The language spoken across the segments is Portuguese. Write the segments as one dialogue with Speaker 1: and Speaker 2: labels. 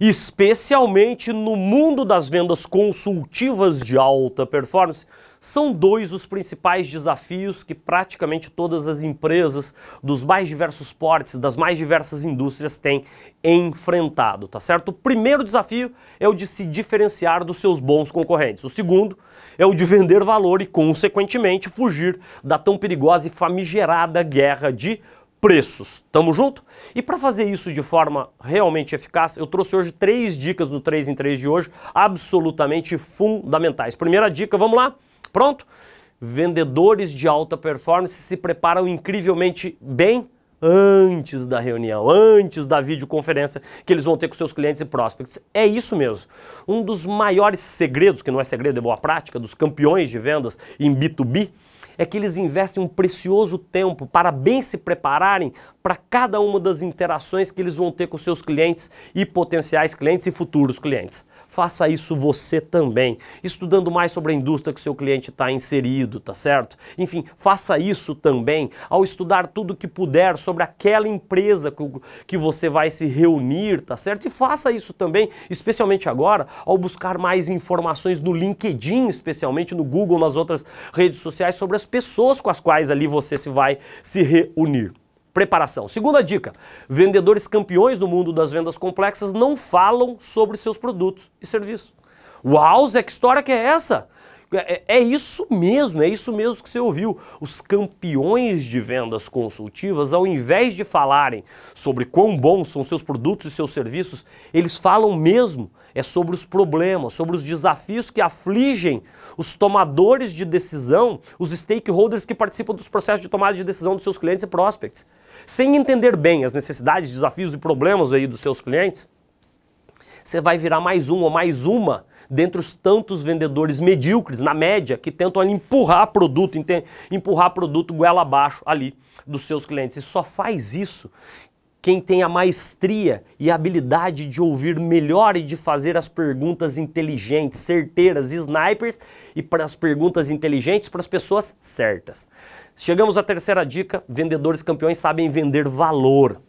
Speaker 1: especialmente no mundo das vendas consultivas de alta performance, são dois os principais desafios que praticamente todas as empresas dos mais diversos portes, das mais diversas indústrias têm enfrentado, tá certo? O primeiro desafio é o de se diferenciar dos seus bons concorrentes. O segundo é o de vender valor e, consequentemente, fugir da tão perigosa e famigerada guerra de preços. Tamo junto? E para fazer isso de forma realmente eficaz, eu trouxe hoje três dicas no 3 em 3 de hoje, absolutamente fundamentais. Primeira dica, vamos lá? Pronto? Vendedores de alta performance se preparam incrivelmente bem antes da reunião, antes da videoconferência que eles vão ter com seus clientes e prospects. É isso mesmo. Um dos maiores segredos, que não é segredo, é boa prática, dos campeões de vendas em B2B, é que eles investem um precioso tempo para bem se prepararem para cada uma das interações que eles vão ter com seus clientes e potenciais clientes e futuros clientes faça isso você também, estudando mais sobre a indústria que seu cliente está inserido, tá certo? Enfim, faça isso também ao estudar tudo que puder sobre aquela empresa que você vai se reunir, tá certo? E faça isso também, especialmente agora, ao buscar mais informações no LinkedIn, especialmente no Google, nas outras redes sociais, sobre as pessoas com as quais ali você se vai se reunir preparação. Segunda dica: vendedores campeões do mundo das vendas complexas não falam sobre seus produtos e serviços. Uau, Zé, que história que é essa? É, é, isso mesmo, é isso mesmo que você ouviu. Os campeões de vendas consultivas, ao invés de falarem sobre quão bons são seus produtos e seus serviços, eles falam mesmo é sobre os problemas, sobre os desafios que afligem os tomadores de decisão, os stakeholders que participam dos processos de tomada de decisão dos seus clientes e prospects. Sem entender bem as necessidades, desafios e problemas aí dos seus clientes, você vai virar mais um ou mais uma dentre os tantos vendedores medíocres, na média, que tentam ali empurrar produto, empurrar produto goela abaixo ali dos seus clientes. E só faz isso quem tem a maestria e a habilidade de ouvir melhor e de fazer as perguntas inteligentes, certeiras, snipers e para as perguntas inteligentes para as pessoas certas. Chegamos à terceira dica: vendedores campeões sabem vender valor.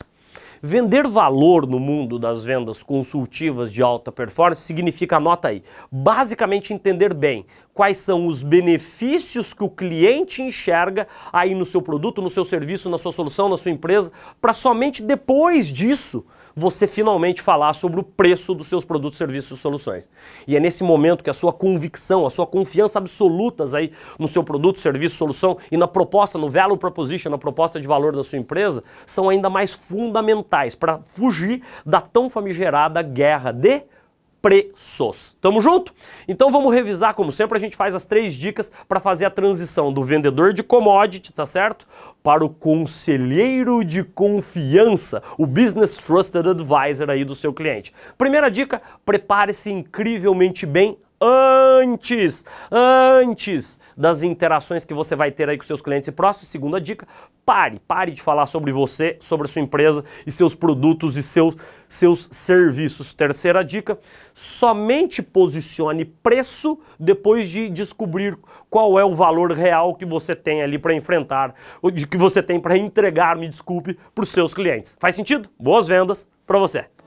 Speaker 1: Vender valor no mundo das vendas consultivas de alta performance significa, anota aí, basicamente entender bem quais são os benefícios que o cliente enxerga aí no seu produto, no seu serviço, na sua solução, na sua empresa, para somente depois disso você finalmente falar sobre o preço dos seus produtos, serviços e soluções. E é nesse momento que a sua convicção, a sua confiança absolutas aí no seu produto, serviço, solução e na proposta, no value proposition, na proposta de valor da sua empresa, são ainda mais fundamentais para fugir da tão famigerada guerra de preços. Tamo junto? Então vamos revisar, como sempre, a gente faz as três dicas para fazer a transição do vendedor de commodity, tá certo? Para o conselheiro de confiança, o Business Trusted Advisor aí do seu cliente. Primeira dica, prepare-se incrivelmente bem antes, antes das interações que você vai ter aí com seus clientes e próximos. Segunda dica, pare, pare de falar sobre você, sobre a sua empresa e seus produtos e seus, seus serviços. Terceira dica, somente posicione preço depois de descobrir qual é o valor real que você tem ali para enfrentar, que você tem para entregar, me desculpe, para os seus clientes. Faz sentido? Boas vendas para você!